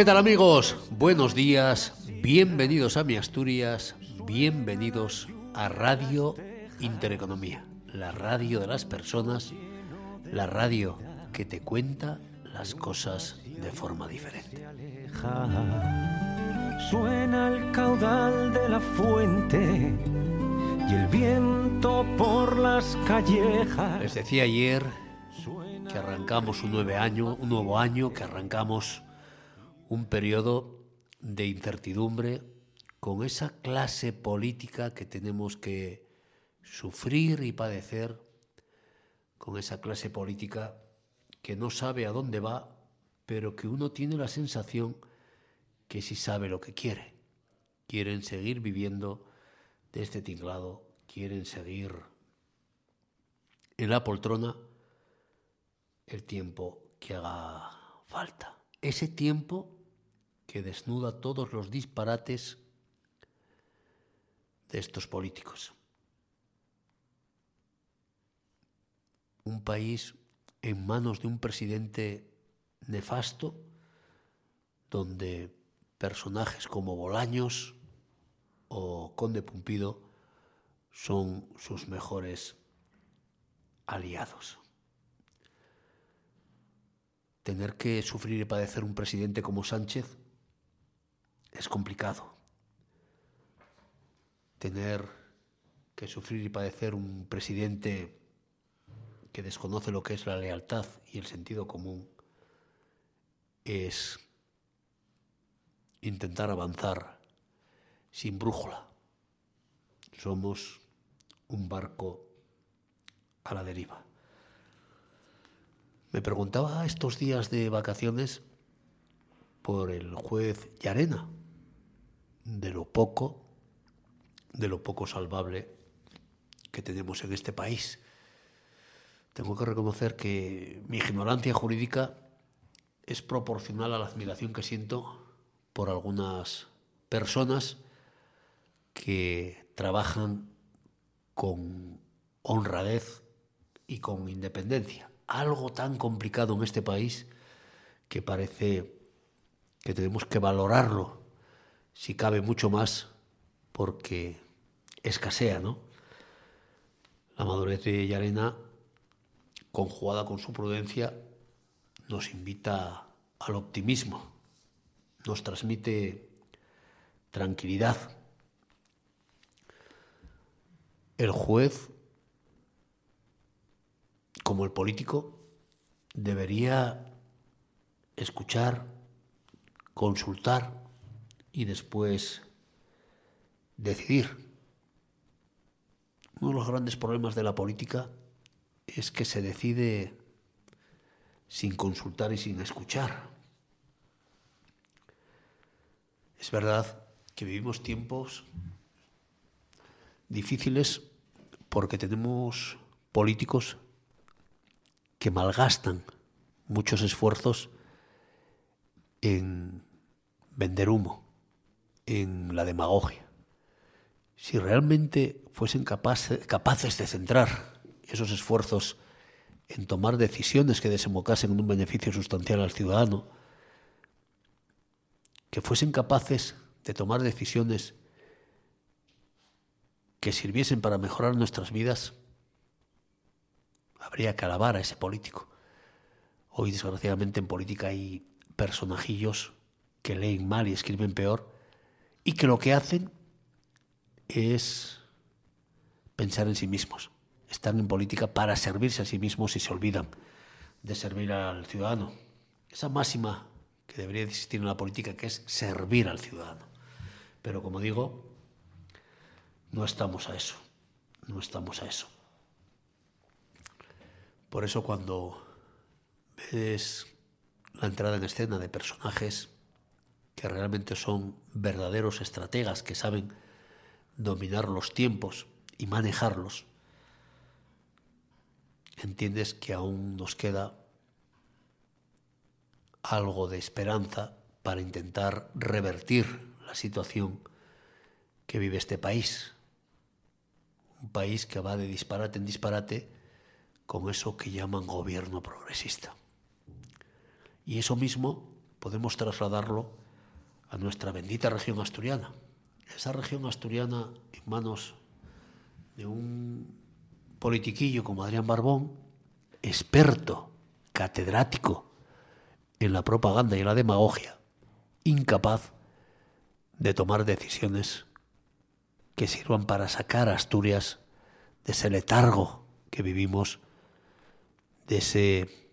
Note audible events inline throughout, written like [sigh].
¿Qué tal amigos? Buenos días, bienvenidos a mi Asturias, bienvenidos a Radio Intereconomía, la radio de las personas, la radio que te cuenta las cosas de forma diferente. Suena el caudal de la fuente y el viento por las callejas. Les decía ayer que arrancamos un, nuevo año, un nuevo año, que arrancamos un periodo de incertidumbre con esa clase política que tenemos que sufrir y padecer, con esa clase política que no sabe a dónde va, pero que uno tiene la sensación que sí sabe lo que quiere. Quieren seguir viviendo de este tinglado, quieren seguir en la poltrona el tiempo que haga falta. Ese tiempo que desnuda todos los disparates de estos políticos. Un país en manos de un presidente nefasto, donde personajes como Bolaños o Conde Pumpido son sus mejores aliados. Tener que sufrir y padecer un presidente como Sánchez es complicado. Tener que sufrir y padecer un presidente que desconoce lo que es la lealtad y el sentido común es intentar avanzar sin brújula. Somos un barco a la deriva. Me preguntaba estos días de vacaciones por el juez Yarena, de lo poco, de lo poco salvable que tenemos en este país. Tengo que reconocer que mi ignorancia jurídica es proporcional a la admiración que siento por algunas personas que trabajan con honradez y con independencia. Algo tan complicado en este país que parece que tenemos que valorarlo si cabe mucho más, porque escasea, ¿no? La madurez de Yarena, conjugada con su prudencia, nos invita al optimismo, nos transmite tranquilidad. El juez, como el político, debería escuchar, consultar y después decidir. Uno de los grandes problemas de la política es que se decide sin consultar y sin escuchar. Es verdad que vivimos tiempos difíciles porque tenemos políticos que malgastan muchos esfuerzos en vender humo en la demagogia. Si realmente fuesen capaces de centrar esos esfuerzos en tomar decisiones que desembocasen en un beneficio sustancial al ciudadano, que fuesen capaces de tomar decisiones que sirviesen para mejorar nuestras vidas, habría que alabar a ese político. Hoy, desgraciadamente, en política hay personajillos que leen mal y escriben peor y que lo que hacen es pensar en sí mismos. Están en política para servirse a sí mismos y se olvidan de servir al ciudadano. Esa máxima que debería existir en la política, que es servir al ciudadano. Pero como digo, no estamos a eso. No estamos a eso. Por eso cuando ves la entrada en escena de personajes que realmente son verdaderos estrategas que saben dominar los tiempos y manejarlos, entiendes que aún nos queda algo de esperanza para intentar revertir la situación que vive este país. Un país que va de disparate en disparate con eso que llaman gobierno progresista. Y eso mismo podemos trasladarlo a nuestra bendita región asturiana. Esa región asturiana en manos de un politiquillo como Adrián Barbón, experto, catedrático en la propaganda y la demagogia, incapaz de tomar decisiones que sirvan para sacar a Asturias de ese letargo que vivimos, de ese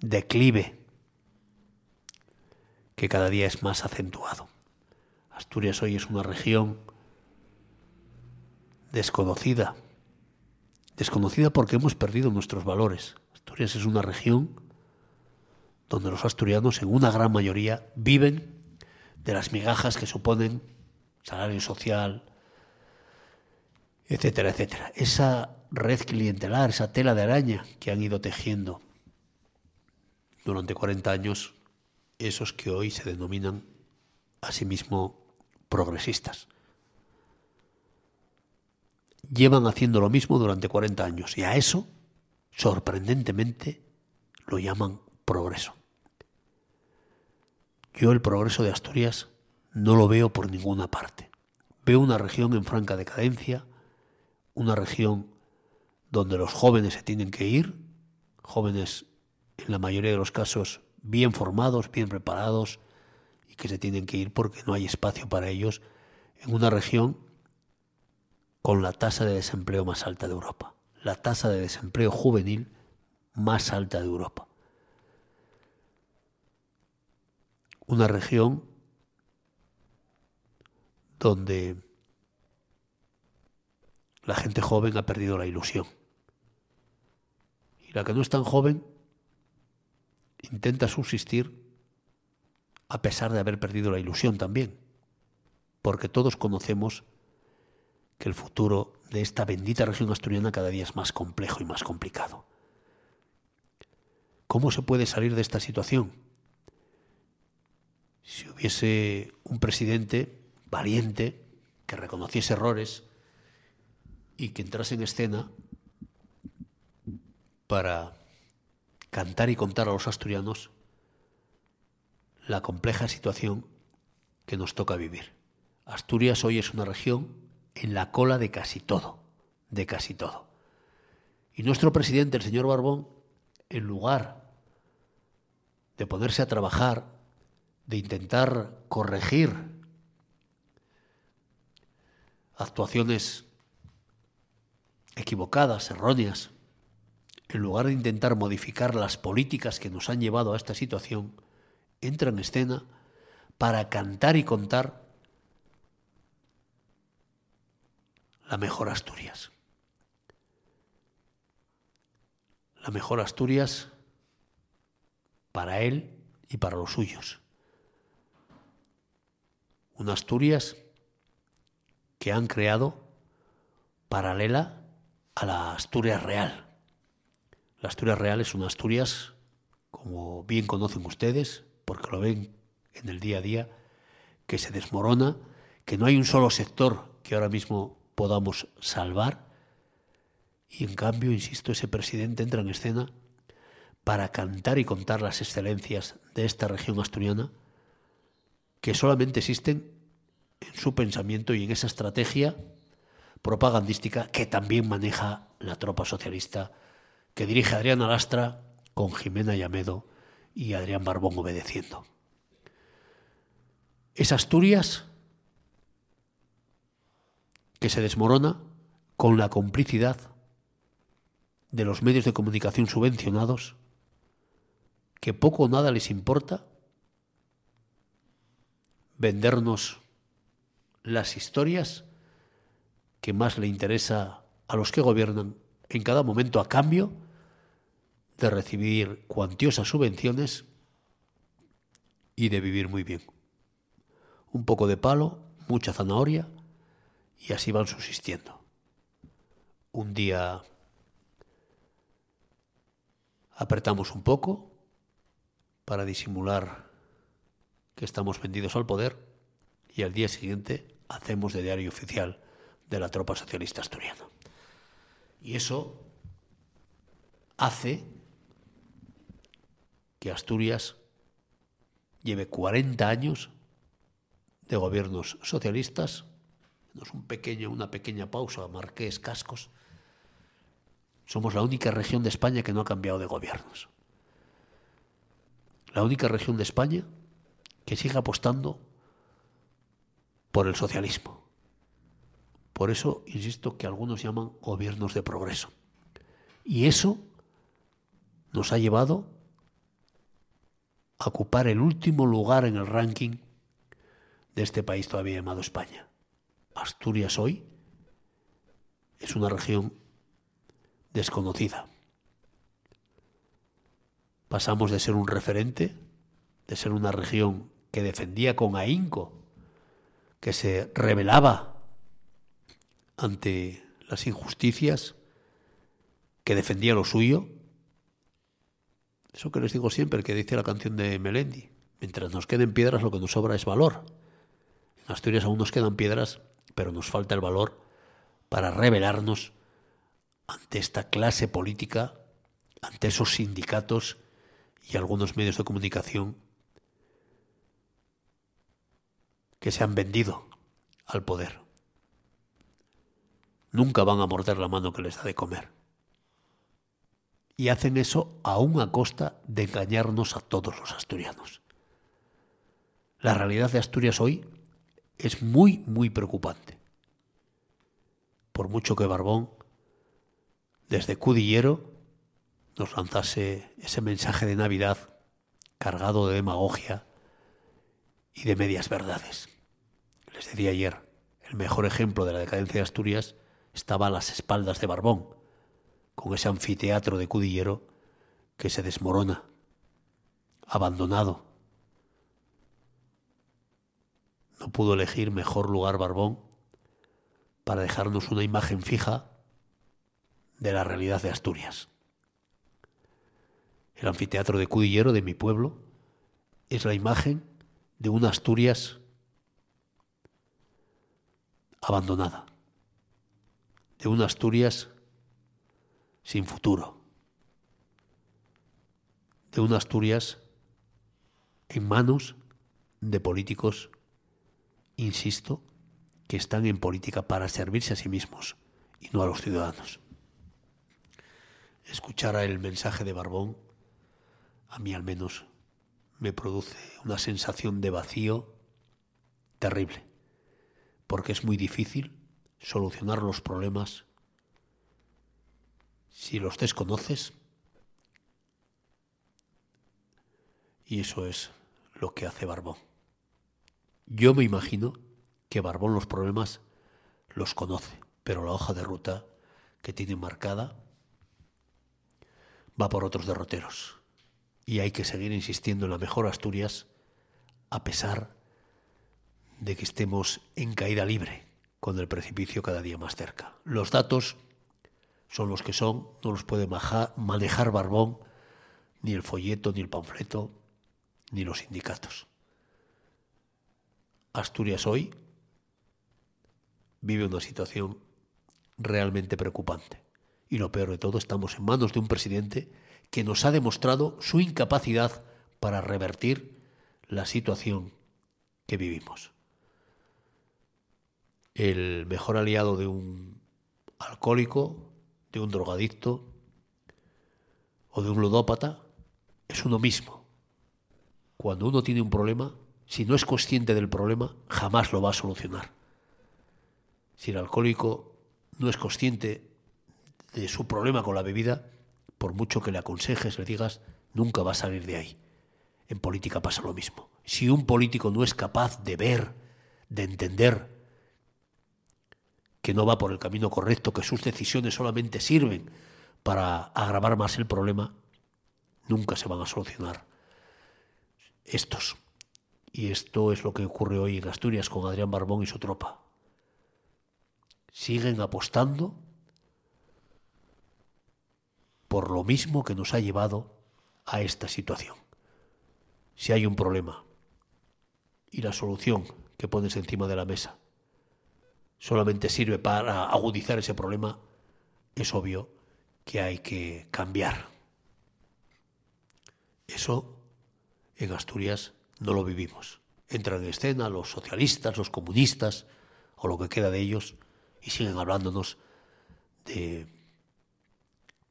declive que cada día es más acentuado. Asturias hoy es una región desconocida, desconocida porque hemos perdido nuestros valores. Asturias es una región donde los asturianos en una gran mayoría viven de las migajas que suponen salario social, etcétera, etcétera. Esa red clientelar, esa tela de araña que han ido tejiendo durante 40 años esos que hoy se denominan a sí mismo progresistas. Llevan haciendo lo mismo durante 40 años y a eso, sorprendentemente, lo llaman progreso. Yo el progreso de Asturias no lo veo por ninguna parte. Veo una región en franca decadencia, una región donde los jóvenes se tienen que ir, jóvenes en la mayoría de los casos bien formados, bien preparados y que se tienen que ir porque no hay espacio para ellos en una región con la tasa de desempleo más alta de Europa, la tasa de desempleo juvenil más alta de Europa. Una región donde la gente joven ha perdido la ilusión. Y la que no es tan joven intenta subsistir a pesar de haber perdido la ilusión también, porque todos conocemos que el futuro de esta bendita región asturiana cada día es más complejo y más complicado. ¿Cómo se puede salir de esta situación? Si hubiese un presidente valiente que reconociese errores y que entrase en escena para cantar y contar a los asturianos la compleja situación que nos toca vivir. Asturias hoy es una región en la cola de casi todo, de casi todo. Y nuestro presidente, el señor Barbón, en lugar de ponerse a trabajar, de intentar corregir actuaciones equivocadas, erróneas, en lugar de intentar modificar las políticas que nos han llevado a esta situación, entra en escena para cantar y contar la mejor Asturias. La mejor Asturias para él y para los suyos. Una Asturias que han creado paralela a la Asturias real la Asturias Real es una Asturias, como bien conocen ustedes, porque lo ven en el día a día, que se desmorona, que no hay un solo sector que ahora mismo podamos salvar. Y en cambio, insisto, ese presidente entra en escena para cantar y contar las excelencias de esta región asturiana, que solamente existen en su pensamiento y en esa estrategia propagandística que también maneja la tropa socialista que dirige Adrián Alastra con Jimena Llamedo y Adrián Barbón obedeciendo. Es Asturias que se desmorona con la complicidad de los medios de comunicación subvencionados, que poco o nada les importa vendernos las historias que más le interesa a los que gobiernan en cada momento a cambio de recibir cuantiosas subvenciones y de vivir muy bien. Un poco de palo, mucha zanahoria y así van subsistiendo. Un día apretamos un poco para disimular que estamos vendidos al poder y al día siguiente hacemos de diario oficial de la tropa socialista asturiana. Y eso hace que Asturias lleve 40 años de gobiernos socialistas, un pequeño, una pequeña pausa, Marqués, Cascos, somos la única región de España que no ha cambiado de gobiernos. La única región de España que sigue apostando por el socialismo. Por eso insisto que algunos llaman gobiernos de progreso. Y eso nos ha llevado a ocupar el último lugar en el ranking de este país todavía llamado España. Asturias hoy es una región desconocida. Pasamos de ser un referente, de ser una región que defendía con ahínco, que se rebelaba ante las injusticias, que defendía lo suyo. Eso que les digo siempre, que dice la canción de Melendi. Mientras nos queden piedras, lo que nos sobra es valor. En Asturias aún nos quedan piedras, pero nos falta el valor para rebelarnos ante esta clase política, ante esos sindicatos y algunos medios de comunicación que se han vendido al poder. Nunca van a morder la mano que les da de comer. Y hacen eso aún a costa de engañarnos a todos los asturianos. La realidad de Asturias hoy es muy, muy preocupante. Por mucho que Barbón desde Cudillero nos lanzase ese mensaje de Navidad cargado de demagogia y de medias verdades. Les decía ayer, el mejor ejemplo de la decadencia de Asturias estaba a las espaldas de Barbón, con ese anfiteatro de Cudillero que se desmorona, abandonado. No pudo elegir mejor lugar Barbón para dejarnos una imagen fija de la realidad de Asturias. El anfiteatro de Cudillero de mi pueblo es la imagen de una Asturias abandonada, de una Asturias sin futuro, de una Asturias en manos de políticos, insisto, que están en política para servirse a sí mismos y no a los ciudadanos. Escuchara el mensaje de Barbón, a mí al menos me produce una sensación de vacío terrible, porque es muy difícil solucionar los problemas si los desconoces y eso es lo que hace Barbón. Yo me imagino que Barbón los problemas los conoce, pero la hoja de ruta que tiene marcada va por otros derroteros. Y hay que seguir insistiendo en la mejor Asturias a pesar de que estemos en caída libre, con el precipicio cada día más cerca. Los datos son los que son, no los puede manejar Barbón, ni el folleto, ni el panfleto, ni los sindicatos. Asturias hoy vive una situación realmente preocupante. Y lo peor de todo, estamos en manos de un presidente que nos ha demostrado su incapacidad para revertir la situación que vivimos. El mejor aliado de un alcohólico, de un drogadicto o de un ludópata es uno mismo. Cuando uno tiene un problema, si no es consciente del problema, jamás lo va a solucionar. Si el alcohólico no es consciente de su problema con la bebida, por mucho que le aconsejes, le digas, nunca va a salir de ahí. En política pasa lo mismo. Si un político no es capaz de ver, de entender que no va por el camino correcto, que sus decisiones solamente sirven para agravar más el problema, nunca se van a solucionar estos. Y esto es lo que ocurre hoy en Asturias con Adrián Barbón y su tropa. Siguen apostando por lo mismo que nos ha llevado a esta situación. Si hay un problema y la solución que pones encima de la mesa solamente sirve para agudizar ese problema, es obvio que hay que cambiar. Eso en Asturias no lo vivimos. Entran en escena los socialistas, los comunistas, o lo que queda de ellos, y siguen hablándonos de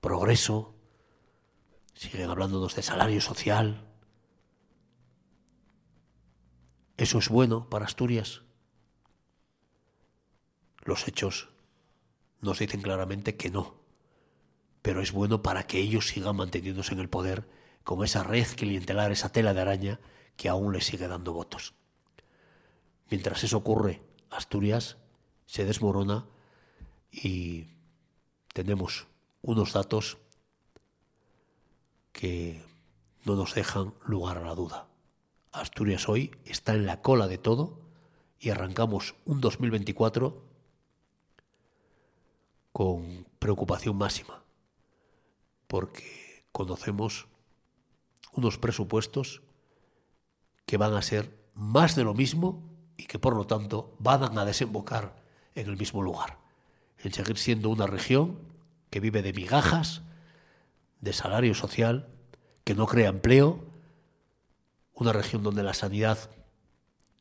progreso, siguen hablándonos de salario social. ¿Eso es bueno para Asturias? Los hechos nos dicen claramente que no, pero es bueno para que ellos sigan manteniéndose en el poder con esa red clientelar, esa tela de araña que aún les sigue dando votos. Mientras eso ocurre, Asturias se desmorona y tenemos unos datos que no nos dejan lugar a la duda. Asturias hoy está en la cola de todo y arrancamos un 2024 con preocupación máxima, porque conocemos unos presupuestos que van a ser más de lo mismo y que por lo tanto van a desembocar en el mismo lugar, en seguir siendo una región que vive de migajas, de salario social, que no crea empleo, una región donde la sanidad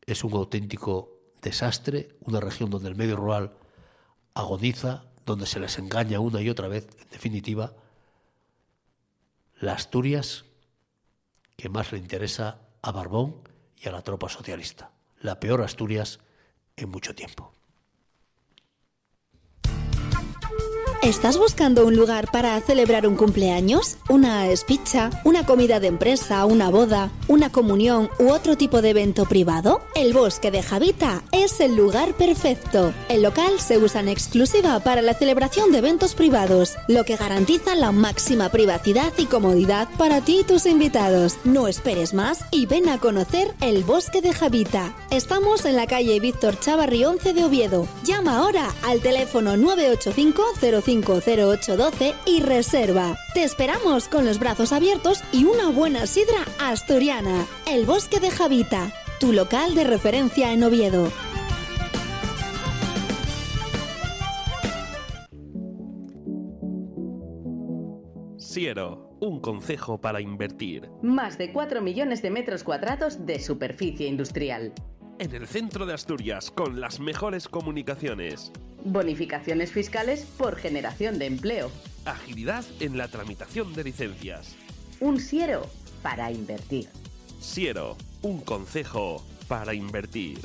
es un auténtico desastre, una región donde el medio rural agoniza, donde se les engaña una y otra vez, en definitiva, la Asturias que más le interesa a Barbón y a la tropa socialista, la peor Asturias en mucho tiempo. ¿Estás buscando un lugar para celebrar un cumpleaños? ¿Una espicha? ¿Una comida de empresa? ¿Una boda? ¿Una comunión u otro tipo de evento privado? El Bosque de Javita es el lugar perfecto. El local se usa en exclusiva para la celebración de eventos privados, lo que garantiza la máxima privacidad y comodidad para ti y tus invitados. No esperes más y ven a conocer el Bosque de Javita. Estamos en la calle Víctor Chavarri 11 de Oviedo. Llama ahora al teléfono 985 50812 y reserva. Te esperamos con los brazos abiertos y una buena sidra asturiana. El Bosque de Javita, tu local de referencia en Oviedo. Siero, un consejo para invertir. Más de 4 millones de metros cuadrados de superficie industrial. En el centro de Asturias, con las mejores comunicaciones. Bonificaciones fiscales por generación de empleo. Agilidad en la tramitación de licencias. Un siero para invertir. Siero, un consejo para invertir.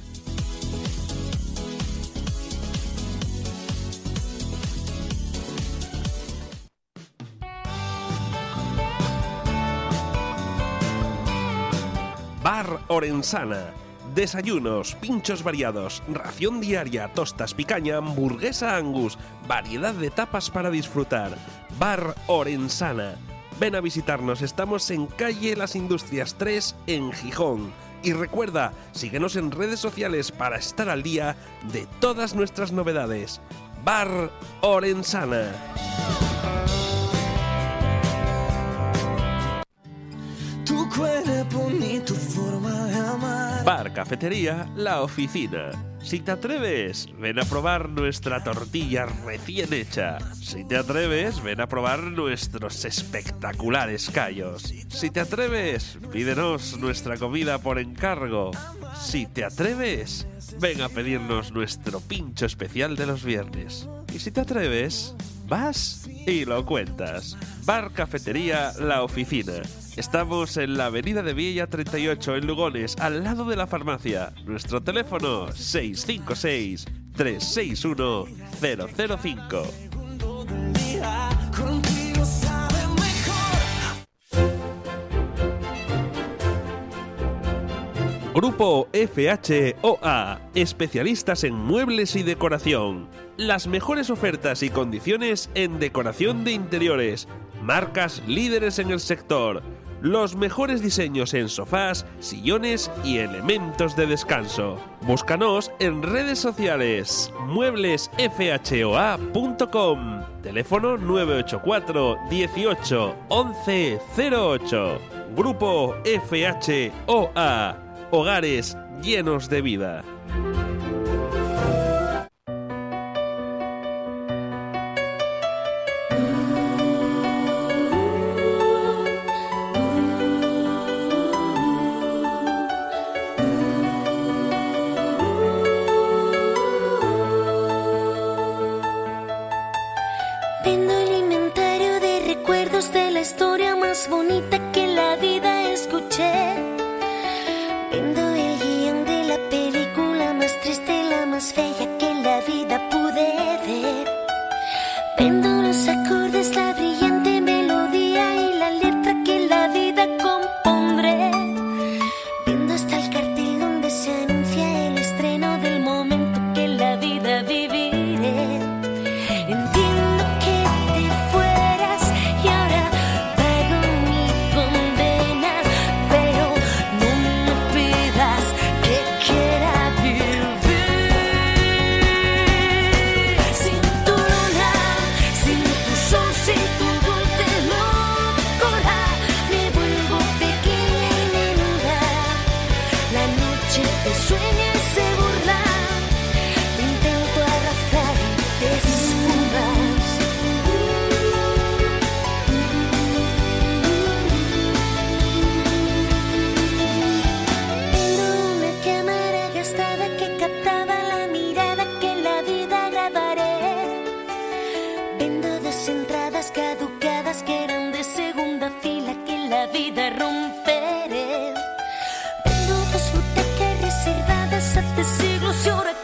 Bar Orensana Desayunos, pinchos variados, ración diaria, tostas picaña, hamburguesa angus, variedad de tapas para disfrutar. Bar Orensana. Ven a visitarnos, estamos en calle Las Industrias 3 en Gijón. Y recuerda, síguenos en redes sociales para estar al día de todas nuestras novedades. Bar Orensana. Bar Cafetería La Oficina. Si te atreves, ven a probar nuestra tortilla recién hecha. Si te atreves, ven a probar nuestros espectaculares callos. Si te atreves, pídenos nuestra comida por encargo. Si te atreves, ven a pedirnos nuestro pincho especial de los viernes. Y si te atreves, vas y lo cuentas. Bar Cafetería La Oficina. Estamos en la avenida de Villa 38 en Lugones, al lado de la farmacia. Nuestro teléfono 656-361-005. Contigo sabe mejor. Grupo FHOA, especialistas en muebles y decoración. Las mejores ofertas y condiciones en decoración de interiores. Marcas líderes en el sector. Los mejores diseños en sofás, sillones y elementos de descanso. Búscanos en redes sociales mueblesfhoa.com. Teléfono 984 18 11 08. Grupo FHOA. Hogares llenos de vida. llora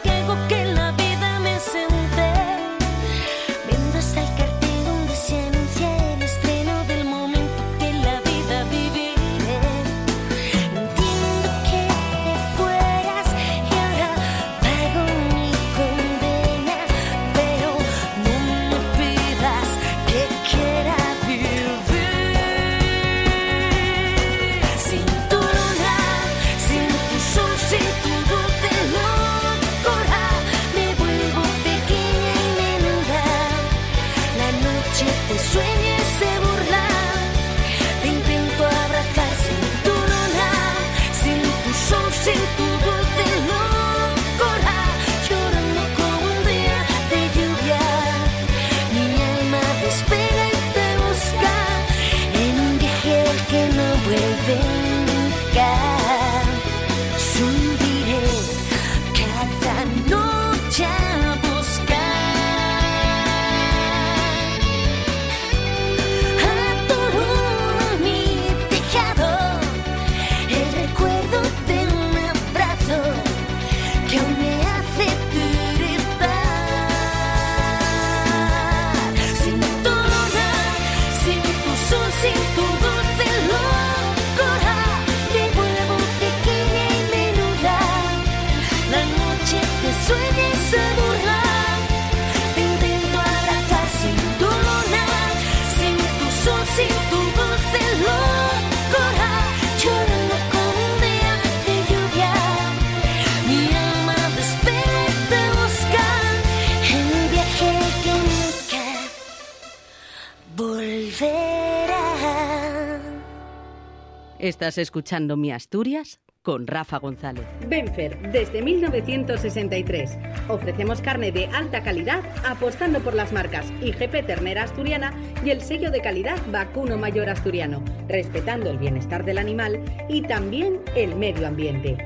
Estás escuchando Mi Asturias con Rafa González. Benfer, desde 1963. Ofrecemos carne de alta calidad apostando por las marcas IGP Ternera Asturiana y el sello de calidad Vacuno Mayor Asturiano, respetando el bienestar del animal y también el medio ambiente.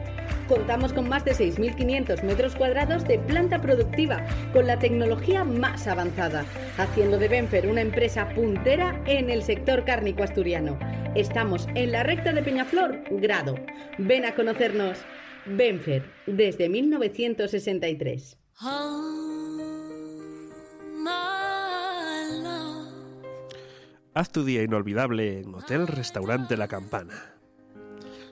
Contamos con más de 6.500 metros cuadrados de planta productiva con la tecnología más avanzada, haciendo de Benfer una empresa puntera en el sector cárnico asturiano. Estamos en la recta de Peñaflor, Grado. Ven a conocernos. Benfer, desde 1963. Haz tu día inolvidable en Hotel Restaurante La Campana.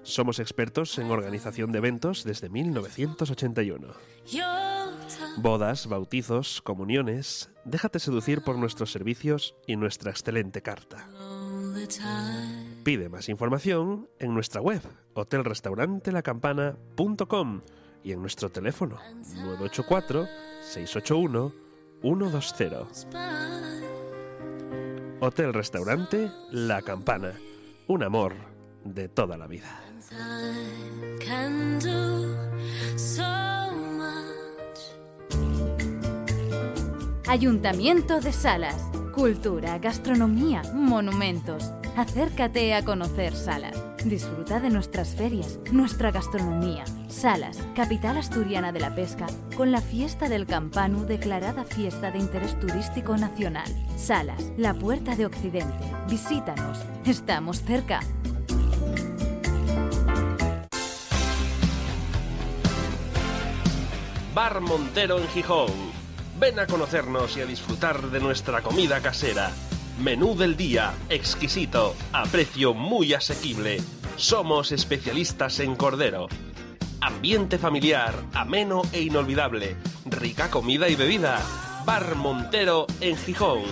Somos expertos en organización de eventos desde 1981. Bodas, bautizos, comuniones. Déjate seducir por nuestros servicios y nuestra excelente carta. Pide más información en nuestra web hotelrestaurantelacampana.com y en nuestro teléfono 984 681 120. Hotel Restaurante La Campana. Un amor de toda la vida. Ayuntamiento de Salas. Cultura, gastronomía, monumentos. Acércate a conocer Salas. Disfruta de nuestras ferias, nuestra gastronomía. Salas, capital asturiana de la pesca, con la fiesta del Campanu declarada fiesta de interés turístico nacional. Salas, la puerta de Occidente. Visítanos. Estamos cerca. Bar Montero en Gijón. Ven a conocernos y a disfrutar de nuestra comida casera. Menú del día, exquisito, a precio muy asequible. Somos especialistas en cordero. Ambiente familiar, ameno e inolvidable. Rica comida y bebida. Bar Montero en Gijón.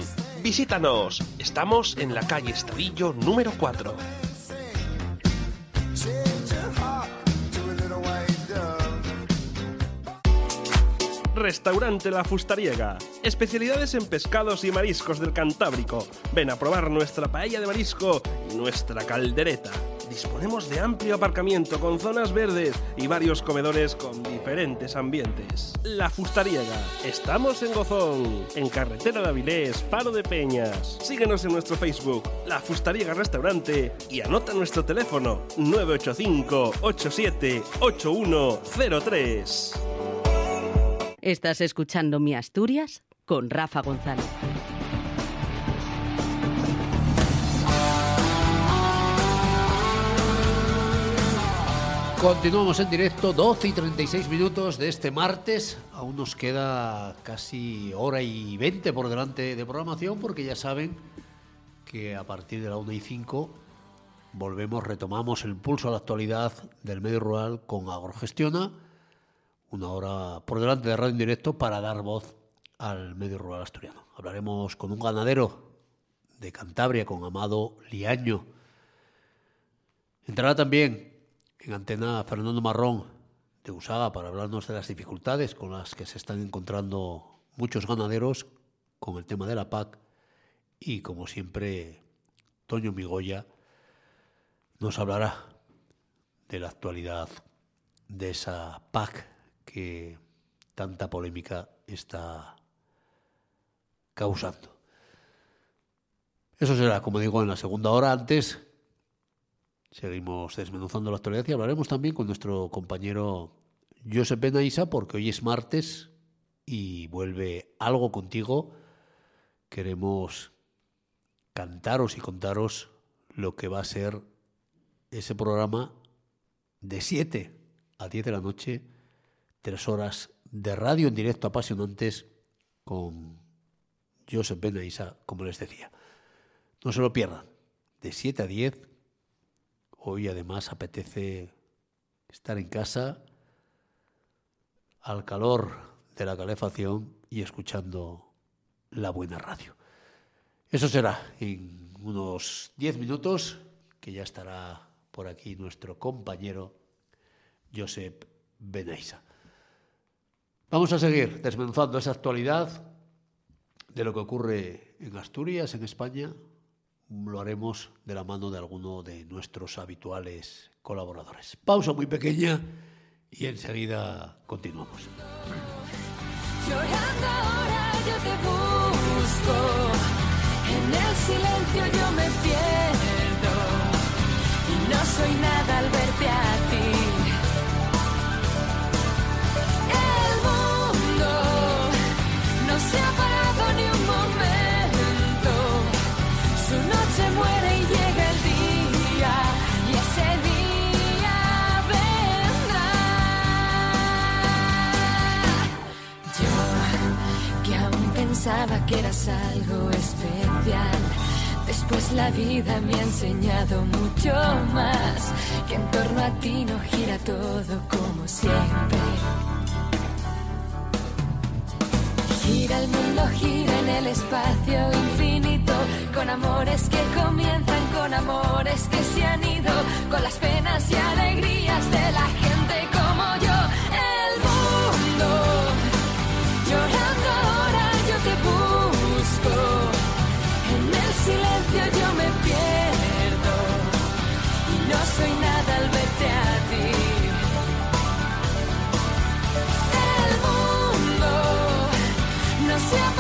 Visítanos. Estamos en la calle Estadillo número 4. Restaurante La Fustariega. Especialidades en pescados y mariscos del Cantábrico. Ven a probar nuestra paella de marisco y nuestra caldereta. Disponemos de amplio aparcamiento con zonas verdes y varios comedores con diferentes ambientes. La Fustariega. Estamos en Gozón, en Carretera de Avilés, Faro de Peñas. Síguenos en nuestro Facebook, La Fustariega Restaurante, y anota nuestro teléfono 985 87 8103. Estás escuchando Mi Asturias con Rafa González. Continuamos en directo, 12 y 36 minutos de este martes. Aún nos queda casi hora y 20 por delante de programación porque ya saben que a partir de la 1 y 5 volvemos, retomamos el pulso a la actualidad del medio rural con Agrogestiona. Una hora por delante de radio en directo para dar voz al medio rural asturiano. Hablaremos con un ganadero de Cantabria, con Amado Liaño. Entrará también en antena Fernando Marrón de Usaga para hablarnos de las dificultades con las que se están encontrando muchos ganaderos con el tema de la PAC y como siempre Toño Migoya nos hablará de la actualidad de esa PAC que tanta polémica está causando. Eso será, como digo, en la segunda hora. Antes Seguimos desmenuzando la actualidad y hablaremos también con nuestro compañero Josep Benaisa, porque hoy es martes y vuelve algo contigo. Queremos cantaros y contaros lo que va a ser ese programa de 7 a 10 de la noche, tres horas de radio en directo apasionantes con Josep Benaisa, como les decía. No se lo pierdan, de 7 a 10 Hoy además apetece estar en casa al calor de la calefacción y escuchando la buena radio. Eso será en unos 10 minutos, que ya estará por aquí nuestro compañero Josep Benaisa. Vamos a seguir desmenuzando esa actualidad de lo que ocurre en Asturias, en España. lo haremos de la mano de alguno de nuestros habituales colaboradores. Pausa muy pequeña y enseguida continuamos. Llorando ahora yo te busco, en el silencio yo me pierdo y no soy nada al pensaba que eras algo especial. Después la vida me ha enseñado mucho más, que en torno a ti no gira todo como siempre. Gira el mundo, gira en el espacio infinito, con amores que comienzan, con amores que se han ido, con las penas y alegrías de la gente como yo. Silencio yo me pierdo, y no soy nada al verte a ti. El mundo no se ha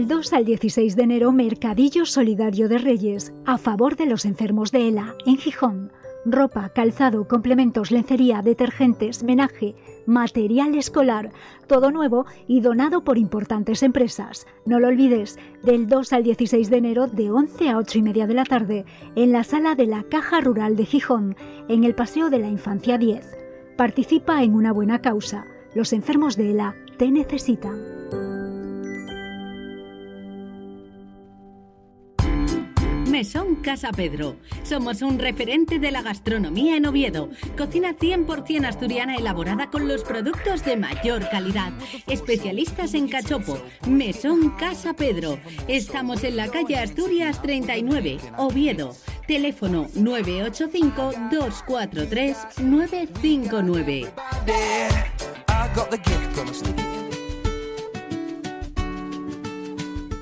Del 2 al 16 de enero, Mercadillo Solidario de Reyes, a favor de los enfermos de ELA, en Gijón. Ropa, calzado, complementos, lencería, detergentes, menaje, material escolar, todo nuevo y donado por importantes empresas. No lo olvides, del 2 al 16 de enero, de 11 a 8 y media de la tarde, en la sala de la Caja Rural de Gijón, en el Paseo de la Infancia 10. Participa en una buena causa. Los enfermos de ELA te necesitan. Mesón Casa Pedro. Somos un referente de la gastronomía en Oviedo. Cocina 100% asturiana elaborada con los productos de mayor calidad. Especialistas en cachopo. Mesón Casa Pedro. Estamos en la calle Asturias 39, Oviedo. Teléfono 985-243-959.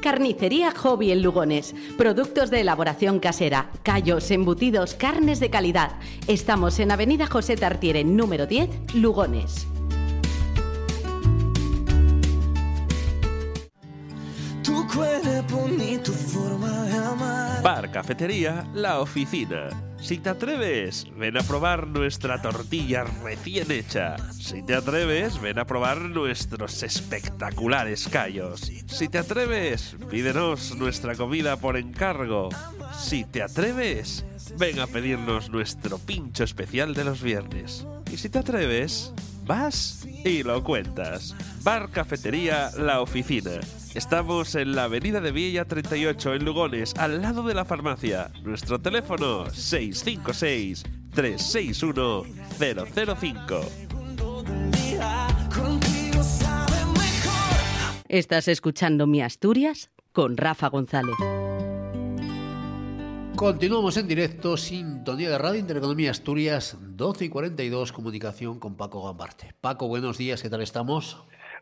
Carnicería Hobby en Lugones. Productos de elaboración casera, callos, embutidos, carnes de calidad. Estamos en Avenida José Tartiere, número 10, Lugones. Tu cuerpo ni tu forma de amar. Bar Cafetería La Oficina. Si te atreves, ven a probar nuestra tortilla recién hecha. Si te atreves, ven a probar nuestros espectaculares callos. Si te atreves, pídenos nuestra comida por encargo. Si te atreves, ven a pedirnos nuestro pincho especial de los viernes. Y si te atreves, vas y lo cuentas. Bar Cafetería La Oficina. Estamos en la avenida de Villa 38 en Lugones, al lado de la farmacia. Nuestro teléfono 656-361-005. Contigo sabe mejor. Estás escuchando Mi Asturias con Rafa González. Continuamos en directo, sintonía de Radio Intereconomía Asturias, 12 y 42, comunicación con Paco Gambarte. Paco, buenos días, ¿qué tal estamos?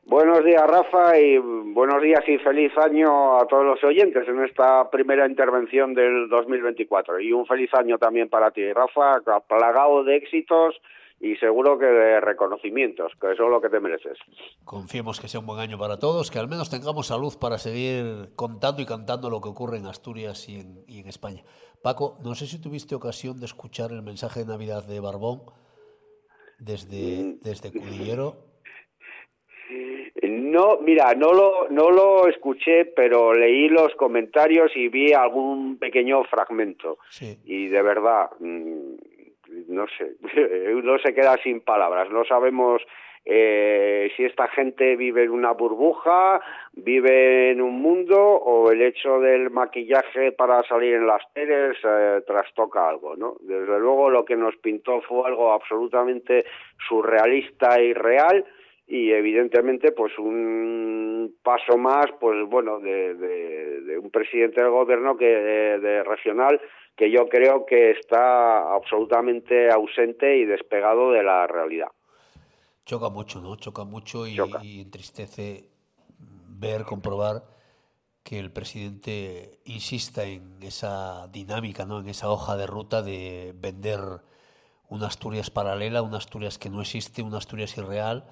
Buenos días, Rafa, y buenos días y feliz año a todos los oyentes en esta primera intervención del 2024. Y un feliz año también para ti, Rafa, plagado de éxitos y seguro que de reconocimientos, que eso es lo que te mereces. Confiemos que sea un buen año para todos, que al menos tengamos salud para seguir contando y cantando lo que ocurre en Asturias y en, y en España. Paco, no sé si tuviste ocasión de escuchar el mensaje de Navidad de Barbón desde, Mm. desde Cudillero. No, mira, no lo, no lo escuché, pero leí los comentarios y vi algún pequeño fragmento. Sí. Y de verdad, mm, no sé, [laughs] uno se queda sin palabras. No sabemos eh, si esta gente vive en una burbuja, vive en un mundo o el hecho del maquillaje para salir en las teles eh, trastoca algo, ¿no? Desde luego lo que nos pintó fue algo absolutamente surrealista y real y evidentemente pues un paso más pues bueno de, de, de un presidente del gobierno que de, de, regional que yo creo que está absolutamente ausente y despegado de la realidad. Choca mucho no choca mucho y, choca. y entristece ver comprobar que el presidente insista en esa dinámica no en esa hoja de ruta de vender una Asturias paralela una Asturias que no existe una Asturias irreal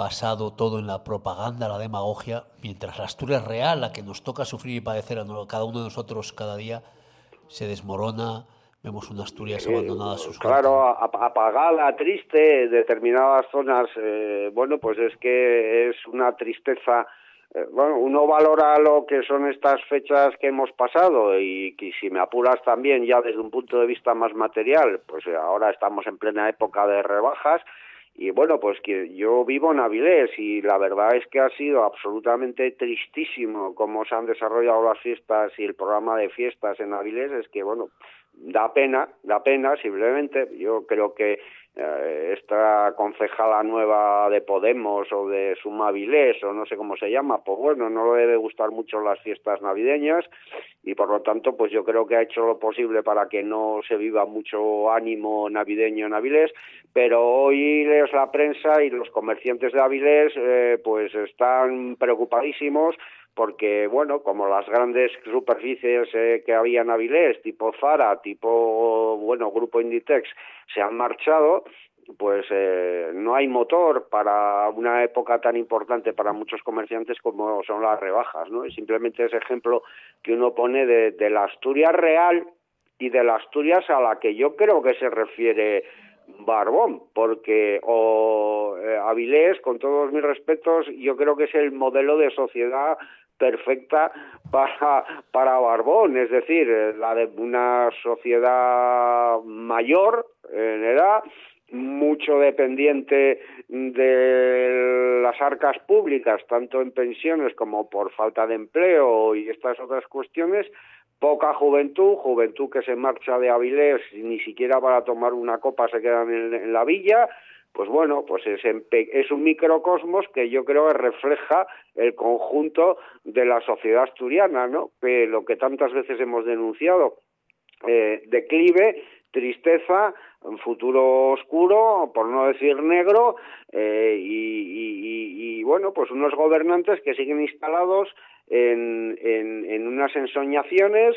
basado todo en la propaganda, la demagogia, mientras la Asturias real, la que nos toca sufrir y padecer a cada uno de nosotros cada día, se desmorona, vemos una Asturias abandonada a sus Claro, apagada, triste, determinadas zonas, eh, bueno, pues es que es una tristeza. Eh, bueno, uno valora lo que son estas fechas que hemos pasado y, y si me apuras también ya desde un punto de vista más material, pues ahora estamos en plena época de rebajas y bueno, pues que yo vivo en Avilés y la verdad es que ha sido absolutamente tristísimo cómo se han desarrollado las fiestas y el programa de fiestas en Avilés. Es que, bueno, da pena, da pena simplemente. Yo creo que esta concejala nueva de Podemos o de Suma Avilés o no sé cómo se llama, pues bueno, no le debe gustar mucho las fiestas navideñas y por lo tanto, pues yo creo que ha hecho lo posible para que no se viva mucho ánimo navideño en Avilés, pero hoy lees la prensa y los comerciantes de Avilés eh, pues están preocupadísimos porque, bueno, como las grandes superficies eh, que había en Avilés, tipo Zara, tipo, bueno, Grupo Inditex, se han marchado, pues eh, no hay motor para una época tan importante para muchos comerciantes como son las rebajas, ¿no? Y simplemente ese ejemplo que uno pone de, la Asturias real y de la Asturias a la que yo creo que se refiere Barbón, porque o eh, Avilés, con todos mis respetos, yo creo que es el modelo de sociedad perfecta para, para Barbón, es decir, la de una sociedad mayor en edad, mucho dependiente de las arcas públicas, tanto en pensiones como por falta de empleo y estas otras cuestiones, poca juventud, juventud que se marcha de Avilés ni siquiera para tomar una copa se quedan en, en la villa, pues bueno, pues es, es, un microcosmos que yo creo que refleja el conjunto de la sociedad asturiana, ¿no? Que lo que tantas veces hemos denunciado, eh, declive, tristeza, un futuro oscuro, por no decir negro, eh, y, y, y, bueno, pues unos gobernantes que siguen instalados en, en, en unas ensoñaciones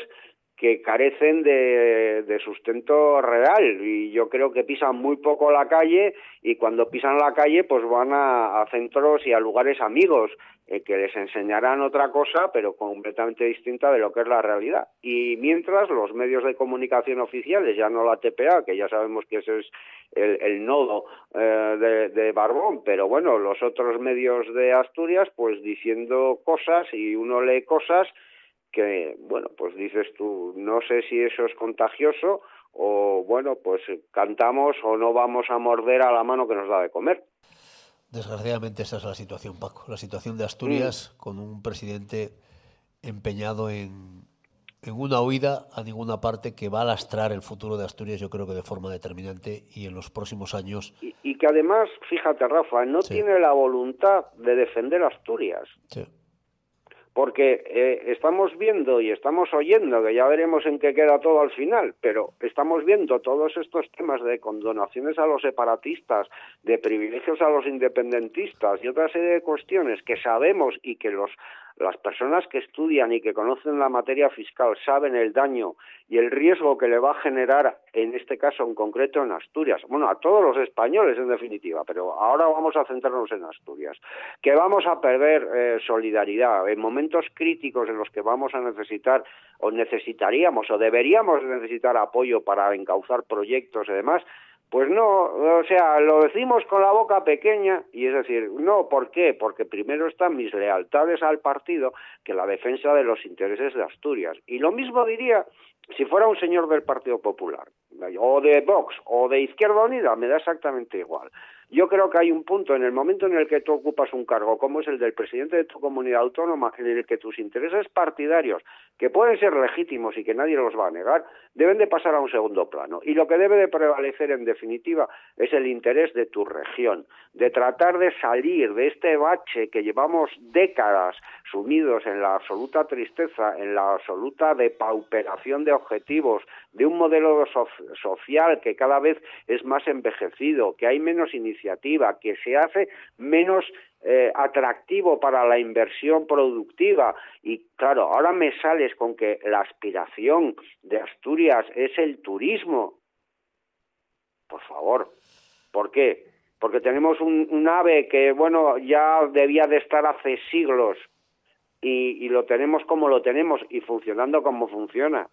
que carecen de, sustento real y yo creo que pisan muy poco la calle y cuando pisan la calle pues van a, centros y a lugares amigos eh, que les enseñarán otra cosa pero completamente distinta de lo que es la realidad. Y mientras los medios de comunicación oficiales ya no la TPA que ya sabemos que ese es el, el nodo eh, de Barbón pero bueno los otros medios de Asturias pues diciendo cosas y uno lee cosas que, bueno, pues dices tú, no sé si eso es contagioso o, bueno, pues cantamos o no vamos a morder a la mano que nos da de comer. Desgraciadamente esa es la situación, Paco. La situación de Asturias mm. con un presidente empeñado en, en una huida a ninguna parte que va a lastrar el futuro de Asturias, yo creo que de forma determinante y en los próximos años. Y, y que además, fíjate, Rafa, no sí. tiene la voluntad de defender Asturias. Sí porque eh, estamos viendo y estamos oyendo, que ya veremos en qué queda todo al final, pero estamos viendo todos estos temas de condonaciones a los separatistas, de privilegios a los independentistas y otra serie de cuestiones que sabemos y que los las personas que estudian y que conocen la materia fiscal saben el daño y el riesgo que le va a generar, en este caso en concreto en Asturias, bueno, a todos los españoles en definitiva, pero ahora vamos a centrarnos en Asturias, que vamos a perder eh, solidaridad en momentos críticos en los que vamos a necesitar o necesitaríamos o deberíamos necesitar apoyo para encauzar proyectos y demás, pues no, o sea, lo decimos con la boca pequeña y es decir, no, ¿por qué? Porque primero están mis lealtades al partido que la defensa de los intereses de Asturias. Y lo mismo diría si fuera un señor del Partido Popular, o de Vox, o de Izquierda Unida, me da exactamente igual. Yo creo que hay un punto en el momento en el que tú ocupas un cargo como es el del presidente de tu comunidad autónoma, en el que tus intereses partidarios, que pueden ser legítimos y que nadie los va a negar, deben de pasar a un segundo plano. Y lo que debe de prevalecer en definitiva es el interés de tu región, de tratar de salir de este bache que llevamos décadas sumidos en la absoluta tristeza, en la absoluta depauperación de objetivos, de un modelo social que cada vez es más envejecido, que hay menos iniciativa, que se hace menos eh, atractivo para la inversión productiva. Y claro, ahora me sales con que la aspiración de Asturias es el turismo. Por favor, ¿por qué? Porque tenemos un ave que, bueno, ya debía de estar hace siglos y, y lo tenemos como lo tenemos y funcionando como funciona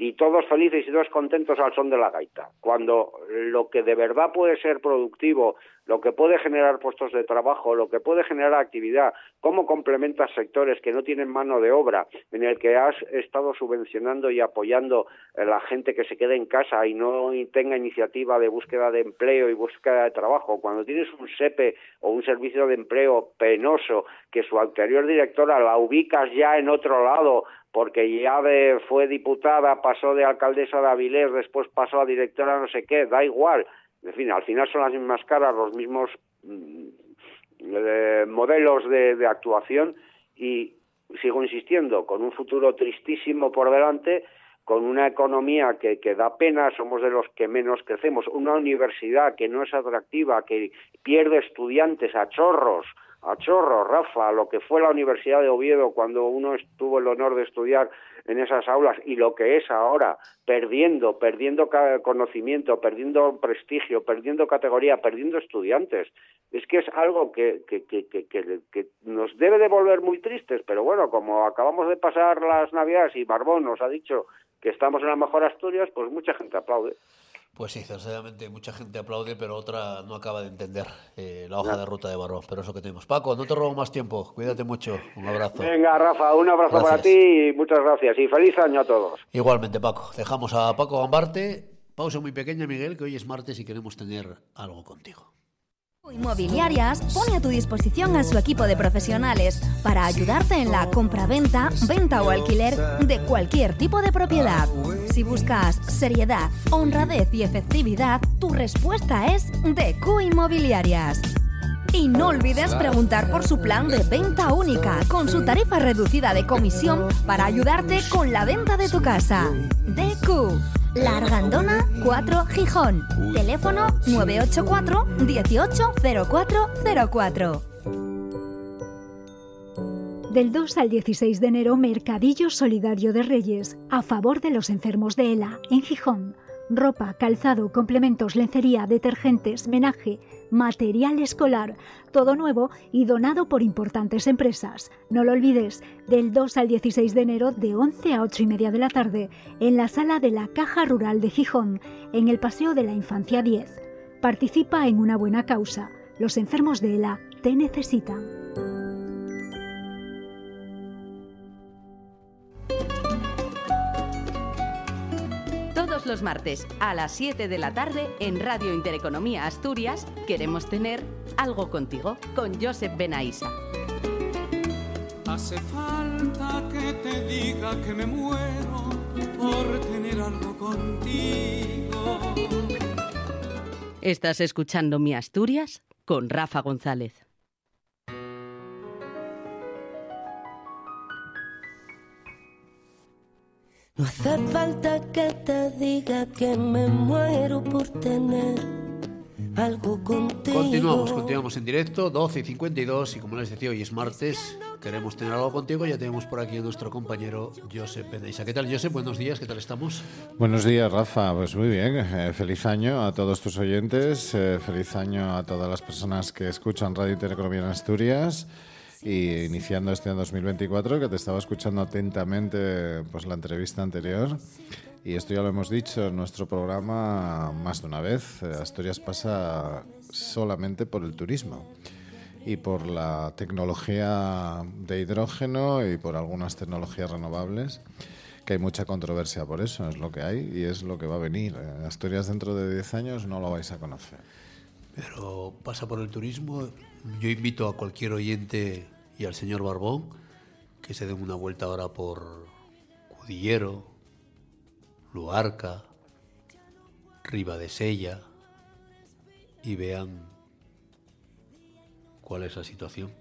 y todos felices y todos contentos al son de la gaita. Cuando lo que de verdad puede ser productivo, lo que puede generar puestos de trabajo, lo que puede generar actividad, cómo complementas sectores que no tienen mano de obra, en el que has estado subvencionando y apoyando a la gente que se quede en casa y no tenga iniciativa de búsqueda de empleo y búsqueda de trabajo, cuando tienes un SEPE o un servicio de empleo penoso que su anterior directora la ubicas ya en otro lado porque ya de, fue diputada, pasó de alcaldesa de Avilés, después pasó a directora no sé qué, da igual. En fin, al final son las mismas caras, los mismos mm, eh, modelos de, actuación y sigo insistiendo, con un futuro tristísimo por delante, con una economía que, da pena, somos de los que menos crecemos, una universidad que no es atractiva, que pierde estudiantes a chorros, a chorro, Rafa, lo que fue la Universidad de Oviedo cuando uno tuvo el honor de estudiar en esas aulas y lo que es ahora, perdiendo, perdiendo conocimiento, perdiendo prestigio, perdiendo categoría, perdiendo estudiantes. Es que es algo que, que, que, que, nos debe de volver muy tristes, pero bueno, como acabamos de pasar las Navidades y Barbón nos ha dicho que estamos en la mejor Asturias, pues mucha gente aplaude. Pues sí, sinceramente mucha gente aplaude, pero otra no acaba de entender eh, la hoja de ruta de Barro. Pero eso que tenemos. Paco, no te robo más tiempo. Cuídate mucho. Un abrazo. Venga, Rafa, un abrazo para ti y muchas gracias. Y feliz año a todos. Igualmente, Paco. Dejamos a Paco Gambarte. Pausa muy pequeña, Miguel, que hoy es martes y queremos tener algo contigo. Inmobiliarias pone a tu disposición a su equipo de profesionales para ayudarte en la compra-venta, venta o alquiler de cualquier tipo de propiedad. Si buscas seriedad, honradez y efectividad, tu respuesta es DQ Inmobiliarias. Y no olvides preguntar por su plan de venta única con su tarifa reducida de comisión para ayudarte con la venta de tu casa. DQ la Argandona 4 Gijón. Teléfono 984 180404. Del 2 al 16 de enero, Mercadillo Solidario de Reyes, a favor de los enfermos de ELA, en Gijón. Ropa, calzado, complementos, lencería, detergentes, menaje, material escolar, todo nuevo y donado por importantes empresas. No lo olvides, del 2 al 16 de enero de 11 a 8 y media de la tarde, en la sala de la Caja Rural de Gijón, en el Paseo de la Infancia 10. Participa en una buena causa. Los enfermos de ELA te necesitan. Los martes a las 7 de la tarde en Radio Intereconomía Asturias queremos tener algo contigo con Josep Benaisa. Hace falta que te diga que me muero por tener algo contigo. Estás escuchando Mi Asturias con Rafa González. No hace falta que te diga que me muero por tener algo contigo. Continuamos, continuamos en directo, 12 y 52, y como les decía, hoy es martes, queremos tener algo contigo, ya tenemos por aquí a nuestro compañero Josep Peneisa. ¿Qué tal, Josep? Buenos días, ¿qué tal estamos? Buenos días, Rafa. Pues muy bien, eh, feliz año a todos tus oyentes, eh, feliz año a todas las personas que escuchan Radio Intereconomía en Asturias. Y iniciando este año 2024, que te estaba escuchando atentamente pues la entrevista anterior. Y esto ya lo hemos dicho en nuestro programa más de una vez. Asturias pasa solamente por el turismo y por la tecnología de hidrógeno y por algunas tecnologías renovables, que hay mucha controversia por eso, es lo que hay y es lo que va a venir. Asturias dentro de 10 años no lo vais a conocer. Pero pasa por el turismo. Yo invito a cualquier oyente y al señor Barbón que se den una vuelta ahora por Cudillero, Luarca, Riva de Sella y vean cuál es la situación.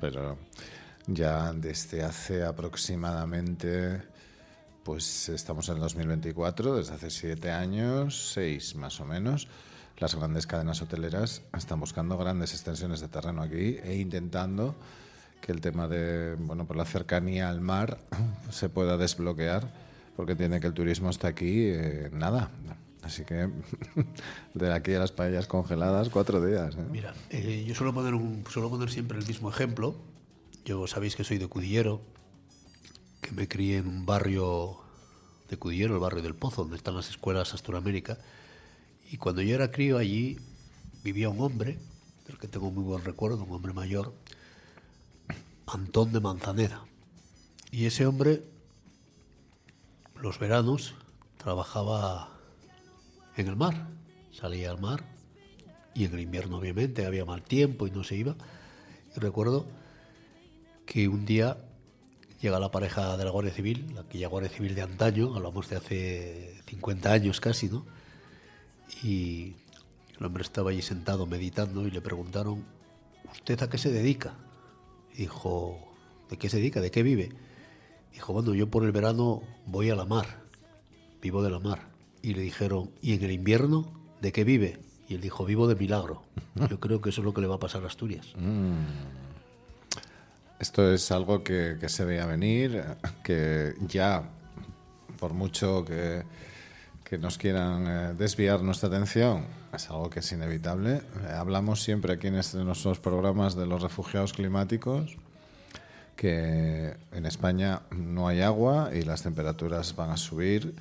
Pero ya desde hace aproximadamente, pues estamos en el 2024, desde hace siete años, seis más o menos, las grandes cadenas hoteleras están buscando grandes extensiones de terreno aquí e intentando que el tema de, bueno, por la cercanía al mar [clears throat] se pueda desbloquear, porque tiene que el turismo está aquí, eh, nada. Así que [laughs] de aquí a las paellas congeladas, cuatro días. ¿eh? Mira, eh, yo suelo poner, suelo poner siempre el mismo ejemplo. Yo sabéis que soy de Cudillero, que me crié en un barrio de Cudillero, el barrio del Pozo, donde están las escuelas Asturamérica. Y cuando yo era crío allí vivía un hombre, del que tengo muy buen recuerdo, un hombre mayor, Antón de Manzaneda. Y ese hombre, los veranos, trabajaba en el mar, salía al mar y en el invierno obviamente había mal tiempo y no se iba. Y recuerdo que un día llega la pareja de la Guardia Civil, aquella Guardia Civil de antaño, hablamos de hace 50 años casi, ¿no? Y el hombre estaba allí sentado meditando y le preguntaron, ¿usted a qué se dedica? Dijo, ¿de qué se dedica? ¿De qué vive? Dijo, bueno, yo por el verano voy a la mar, vivo de la mar. Y le dijeron, ¿y en el invierno de qué vive? Y él dijo, vivo de milagro. Yo creo que eso es lo que le va a pasar a Asturias. [laughs] Esto es algo que, que se veía venir, que ya, por mucho que, que nos quieran eh, desviar nuestra atención, es algo que es inevitable. Eh, hablamos siempre aquí en, este- en nuestros programas de los refugiados climáticos, que en España no hay agua y las temperaturas van a subir,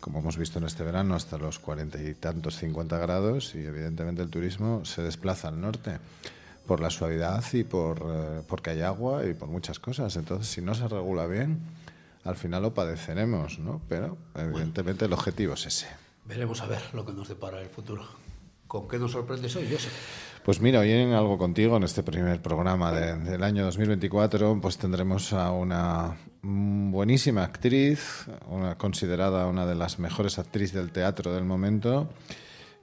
como hemos visto en este verano, hasta los cuarenta y tantos, 50 grados, y evidentemente el turismo se desplaza al norte por la suavidad y por eh, porque hay agua y por muchas cosas. Entonces, si no se regula bien, al final lo padeceremos, ¿no? Pero evidentemente el objetivo es ese. Veremos a ver lo que nos depara el futuro. ¿Con qué nos sorprendes hoy, Josep? Pues mira, hoy en Algo Contigo, en este primer programa de- del año 2024, pues tendremos a una buenísima actriz, una, considerada una de las mejores actrices del teatro del momento,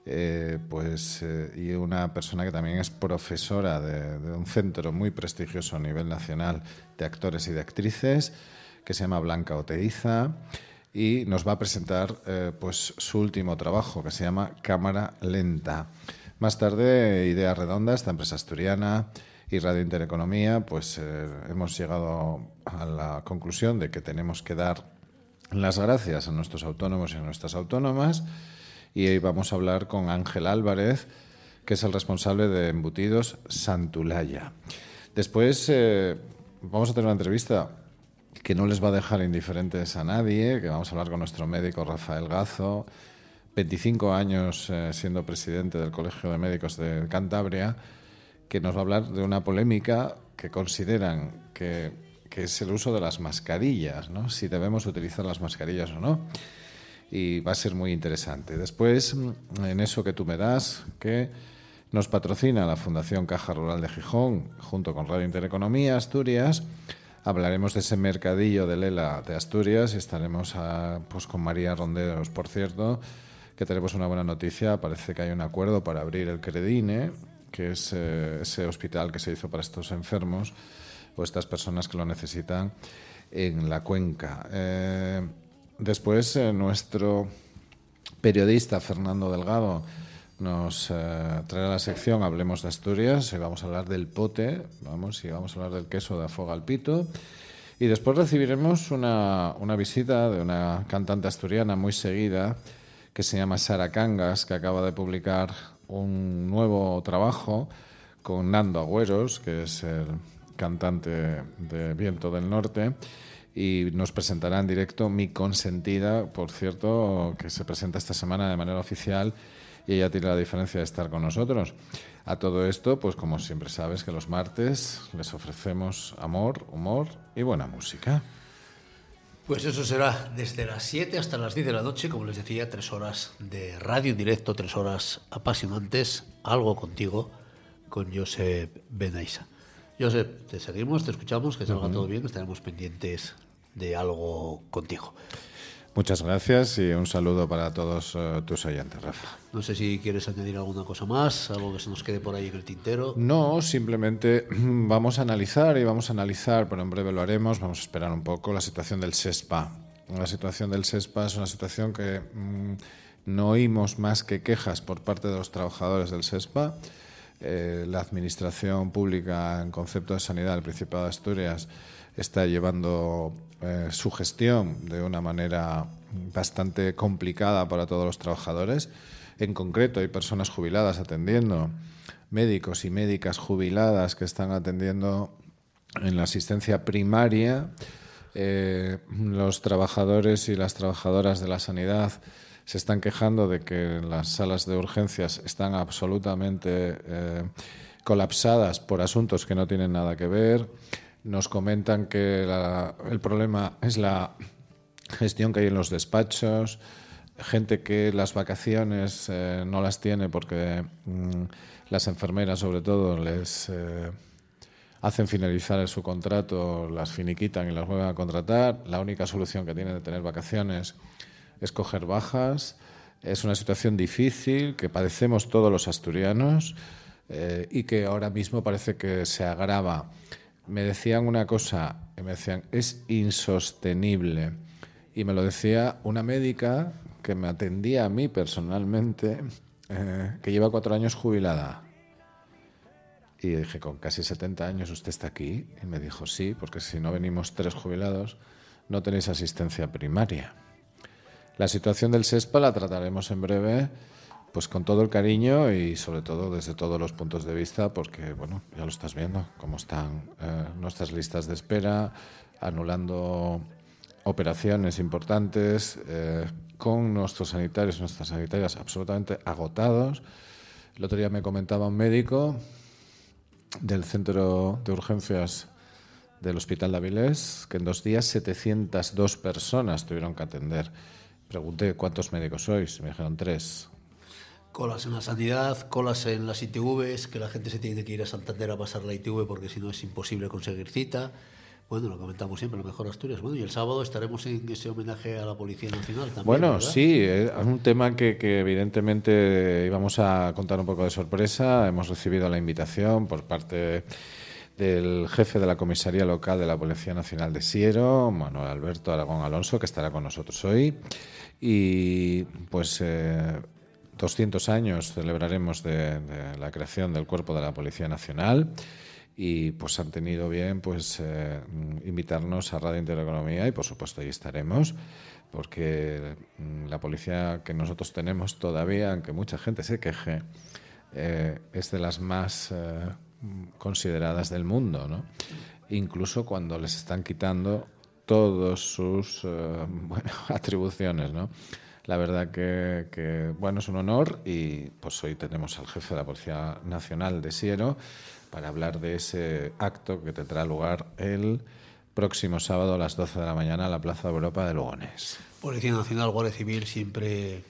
eh, pues, eh, y una persona que también es profesora de, de un centro muy prestigioso a nivel nacional de actores y de actrices, que se llama Blanca Oteiza y nos va a presentar eh, pues su último trabajo que se llama Cámara Lenta. Más tarde, Idea Redonda, esta empresa asturiana y Radio Intereconomía, pues eh, hemos llegado a la conclusión de que tenemos que dar las gracias a nuestros autónomos y a nuestras autónomas y hoy vamos a hablar con Ángel Álvarez, que es el responsable de Embutidos Santulaya. Después eh, vamos a tener una entrevista que no les va a dejar indiferentes a nadie, que vamos a hablar con nuestro médico Rafael Gazo, 25 años eh, siendo presidente del Colegio de Médicos de Cantabria, que nos va a hablar de una polémica que consideran que, que es el uso de las mascarillas, ¿no? si debemos utilizar las mascarillas o no. Y va a ser muy interesante. Después, mm, en eso que tú me das, que nos patrocina la Fundación Caja Rural de Gijón, junto con Radio Intereconomía Asturias, Hablaremos de ese mercadillo de Lela de Asturias y estaremos a- pues con María Ronderos, por cierto, que tenemos una buena noticia. Parece que hay un acuerdo para abrir el Credine, que es eh, ese hospital que se hizo para estos enfermos o estas personas que lo necesitan en la cuenca. Eh, después, eh, nuestro periodista Fernando Delgado nos eh, traerá la sección Hablemos de Asturias y vamos a hablar del pote, vamos, y vamos a hablar del queso de afoga al pito. Y después recibiremos una, una visita de una cantante asturiana muy seguida que se llama Sara Cangas, que acaba de publicar un nuevo trabajo con Nando Agüeros, que es el cantante de Viento del Norte, y nos presentará en directo Mi Consentida, por cierto, que se presenta esta semana de manera oficial y ella tiene la diferencia de estar con nosotros. A todo esto, pues como siempre sabes que los martes les ofrecemos amor, humor y buena música. Pues eso será desde las 7 hasta las 10 de la noche, como les decía, tres horas de radio en directo, tres horas apasionantes, algo contigo, con Josep Benaisa. Josep, te seguimos, te escuchamos, que salga todo bien, estaremos pendientes de algo contigo. Muchas gracias y un saludo para todos eh, tus oyentes, Rafa. No sé si quieres añadir alguna cosa más, algo que se nos quede por ahí en el tintero. No, simplemente [clears throat] vamos a analizar y vamos a analizar, pero en breve lo haremos, vamos a esperar un poco la situación del SESPA. La situación del SESPA es una situación que mm, no oímos más que quejas por parte de los trabajadores del SESPA. Eh, la administración pública en concepto de sanidad del Principado de Asturias está llevando eh, su gestión de una manera bastante complicada para todos los trabajadores. En concreto, hay personas jubiladas atendiendo, médicos y médicas jubiladas que están atendiendo en la asistencia primaria. Eh, los trabajadores y las trabajadoras de la sanidad se están quejando de que las salas de urgencias están absolutamente eh, colapsadas por asuntos que no tienen nada que ver. Nos comentan que el problema es la gestión que hay en los despachos, gente que las vacaciones eh, no las tiene porque mm, las enfermeras sobre todo les eh, hacen finalizar su contrato, las finiquitan y las vuelven a contratar. La única solución que tienen de tener vacaciones es coger bajas. Es una situación difícil que padecemos todos los asturianos eh, y que ahora mismo parece que se agrava. Me decían una cosa, me decían, es insostenible. Y me lo decía una médica que me atendía a mí personalmente, eh, que lleva cuatro años jubilada. Y dije, con casi 70 años usted está aquí. Y me dijo, sí, porque si no venimos tres jubilados, no tenéis asistencia primaria. La situación del SESPA la trataremos en breve, pues con todo el cariño y sobre todo desde todos los puntos de vista, porque bueno, ya lo estás viendo, cómo están eh, nuestras listas de espera, anulando operaciones importantes, eh, con nuestros sanitarios y nuestras sanitarias absolutamente agotados. El otro día me comentaba un médico del centro de urgencias del Hospital de Avilés que en dos días 702 personas tuvieron que atender. Pregunté cuántos médicos sois, me dijeron tres. Colas en la sanidad, colas en las ITVs, que la gente se tiene que ir a Santander a pasar la ITV porque si no es imposible conseguir cita. Bueno, lo comentamos siempre, lo mejor Asturias. Bueno, y el sábado estaremos en ese homenaje a la Policía Nacional también. Bueno, sí, es un tema que, que, evidentemente íbamos a contar un poco de sorpresa. Hemos recibido la invitación por parte del jefe de la comisaría local de la Policía Nacional de Siero, Manuel Alberto Aragón Alonso, que estará con nosotros hoy. Y pues eh, 200 años celebraremos de, la creación del cuerpo de la Policía Nacional y pues han tenido bien pues eh, invitarnos a Radio Intereconomía y por supuesto ahí estaremos porque mm, la policía que nosotros tenemos todavía, aunque mucha gente se queje, eh, es de las más eh, consideradas del mundo, ¿no? Incluso cuando les están quitando todas sus [laughs] bueno, atribuciones, ¿no? La verdad que, bueno, es un honor y pues hoy tenemos al jefe de la Policía Nacional de Siero para hablar de ese acto que tendrá lugar el próximo sábado a las 12 de la mañana en la Plaza de Europa de Lugones. Policía Nacional, Guardia Civil siempre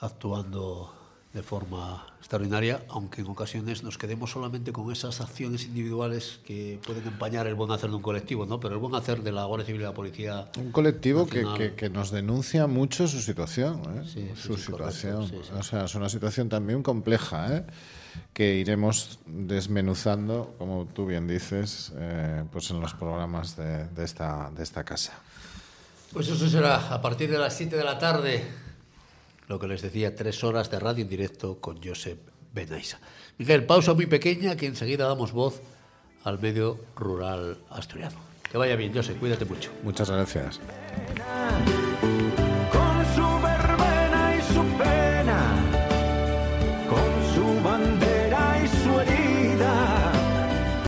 actuando de forma extraordinaria, aunque en ocasiones nos quedemos solamente con esas acciones individuales que pueden empañar el buen hacer de un colectivo, ¿no? Pero el buen hacer de la Guardia Civil y la Policía. Un colectivo que, que, que, nos denuncia mucho su situación, ¿eh? Sí, su sí, situación. correcto, sí, sí. O sea, es una situación también compleja, ¿eh? que iremos desmenuzando, como tú bien dices, eh, pues en los programas de, de, esta, de esta casa. Pues eso será a partir de las 7 de la tarde lo que les decía, tres horas de radio en directo con Josep Benaisa. Miguel, pausa muy pequeña que enseguida damos voz al medio rural asturiano. Que vaya bien, Josep, cuídate mucho. Muchas gracias.